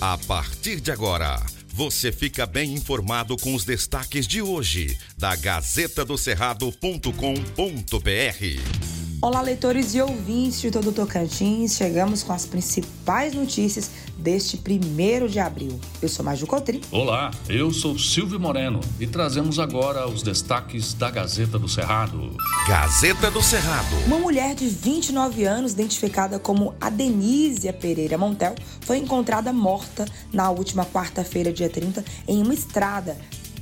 A partir de agora, você fica bem informado com os destaques de hoje da Gazeta do Cerrado.com.br. Olá, leitores e ouvintes de todo o Tocantins. Chegamos com as principais notícias deste primeiro de abril. Eu sou Maju Cotri. Olá, eu sou Silvio Moreno e trazemos agora os destaques da Gazeta do Cerrado. Gazeta do Cerrado. Uma mulher de 29 anos, identificada como Adenísia Pereira Montel, foi encontrada morta na última quarta-feira, dia 30, em uma estrada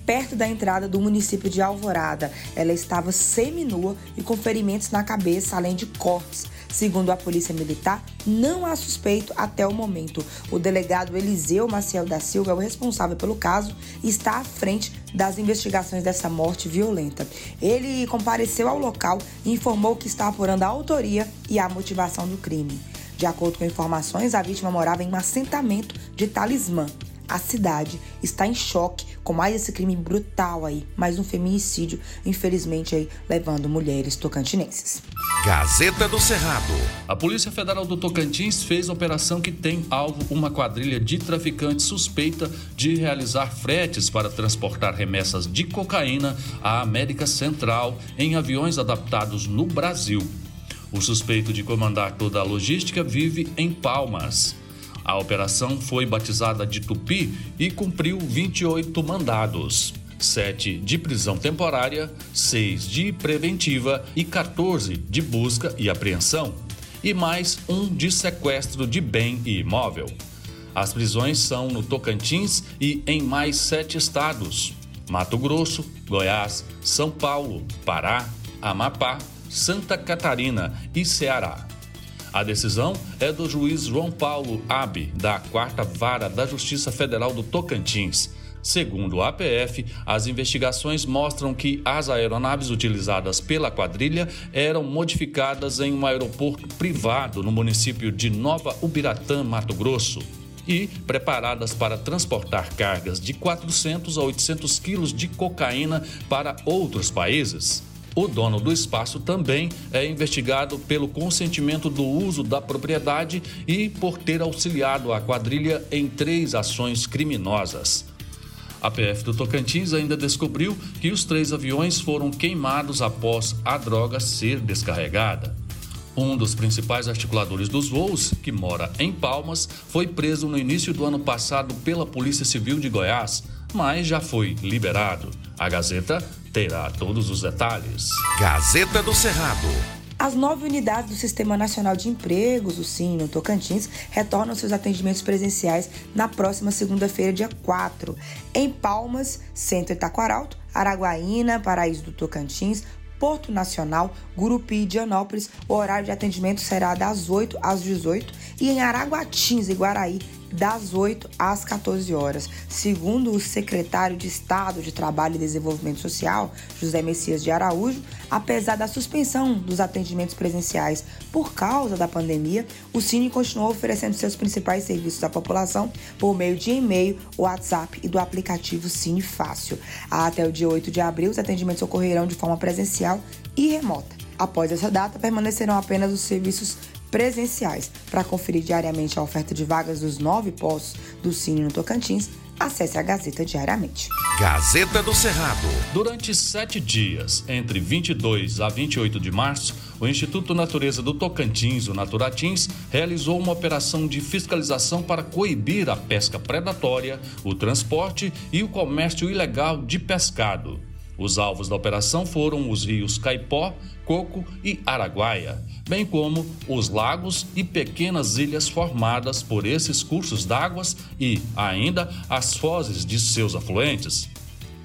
perto da entrada do município de Alvorada. Ela estava seminua e com ferimentos na cabeça, além de cortes. Segundo a Polícia Militar, não há suspeito até o momento. O delegado Eliseu Maciel da Silva é o responsável pelo caso e está à frente das investigações dessa morte violenta. Ele compareceu ao local e informou que está apurando a autoria e a motivação do crime. De acordo com informações, a vítima morava em um assentamento de Talismã, a cidade está em choque com mais esse crime brutal aí, mais um feminicídio, infelizmente aí levando mulheres tocantinenses. Gazeta do Cerrado. A Polícia Federal do Tocantins fez operação que tem alvo uma quadrilha de traficantes suspeita de realizar fretes para transportar remessas de cocaína à América Central em aviões adaptados no Brasil. O suspeito de comandar toda a logística vive em Palmas. A operação foi batizada de Tupi e cumpriu 28 mandados. 7 de prisão temporária, 6 de preventiva e 14 de busca e apreensão, e mais um de sequestro de bem e imóvel. As prisões são no Tocantins e em mais sete estados: Mato Grosso, Goiás, São Paulo, Pará, Amapá, Santa Catarina e Ceará. A decisão é do juiz João Paulo Abe, da Quarta Vara da Justiça Federal do Tocantins. Segundo o APF, as investigações mostram que as aeronaves utilizadas pela quadrilha eram modificadas em um aeroporto privado no município de Nova Ubiratã, Mato Grosso, e preparadas para transportar cargas de 400 a 800 quilos de cocaína para outros países. O dono do espaço também é investigado pelo consentimento do uso da propriedade e por ter auxiliado a quadrilha em três ações criminosas. A PF do Tocantins ainda descobriu que os três aviões foram queimados após a droga ser descarregada. Um dos principais articuladores dos voos, que mora em Palmas, foi preso no início do ano passado pela Polícia Civil de Goiás, mas já foi liberado. A Gazeta terá todos os detalhes. Gazeta do Cerrado. As nove unidades do Sistema Nacional de Empregos, o SIM, no Tocantins, retornam seus atendimentos presenciais na próxima segunda-feira, dia 4, em Palmas, Centro Itaquaralto, Araguaína, Paraíso do Tocantins, Porto Nacional, Gurupi e Dianópolis, o horário de atendimento será das 8 às 18 e em Araguatins e Guaraí das 8 às 14 horas. Segundo o secretário de Estado de Trabalho e Desenvolvimento Social, José Messias de Araújo, apesar da suspensão dos atendimentos presenciais por causa da pandemia, o Cine continuou oferecendo seus principais serviços à população por meio de e-mail, WhatsApp e do aplicativo Cine Fácil. Até o dia 8 de abril, os atendimentos ocorrerão de forma presencial e remota. Após essa data, permanecerão apenas os serviços presenciais. Para conferir diariamente a oferta de vagas dos nove postos do Cine no Tocantins, acesse a Gazeta diariamente. Gazeta do Cerrado. Durante sete dias, entre 22 a 28 de março, o Instituto Natureza do Tocantins, o Naturatins, realizou uma operação de fiscalização para coibir a pesca predatória, o transporte e o comércio ilegal de pescado. Os alvos da operação foram os rios Caipó, Coco e Araguaia, bem como os lagos e pequenas ilhas formadas por esses cursos d'água e, ainda, as fozes de seus afluentes.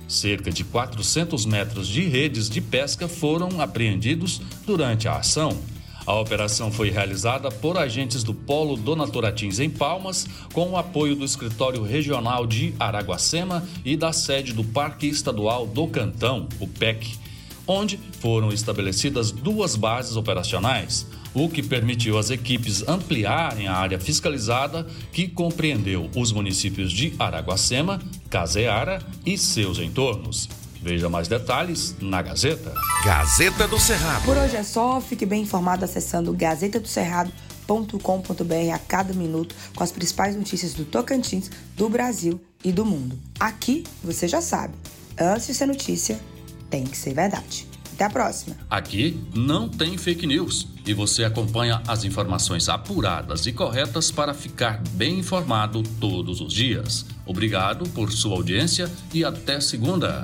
Cerca de 400 metros de redes de pesca foram apreendidos durante a ação. A operação foi realizada por agentes do Polo Donatoratins em Palmas, com o apoio do Escritório Regional de Araguacema e da sede do Parque Estadual do Cantão, o PEC, onde foram estabelecidas duas bases operacionais, o que permitiu às equipes ampliarem a área fiscalizada, que compreendeu os municípios de Araguacema, Caseara e seus entornos. Veja mais detalhes na Gazeta. Gazeta do Cerrado. Por hoje é só, fique bem informado acessando gazetadoscerrado.com a cada minuto com as principais notícias do Tocantins, do Brasil e do mundo. Aqui, você já sabe, antes de ser notícia, tem que ser verdade. Até a próxima. Aqui não tem fake news e você acompanha as informações apuradas e corretas para ficar bem informado todos os dias. Obrigado por sua audiência e até segunda.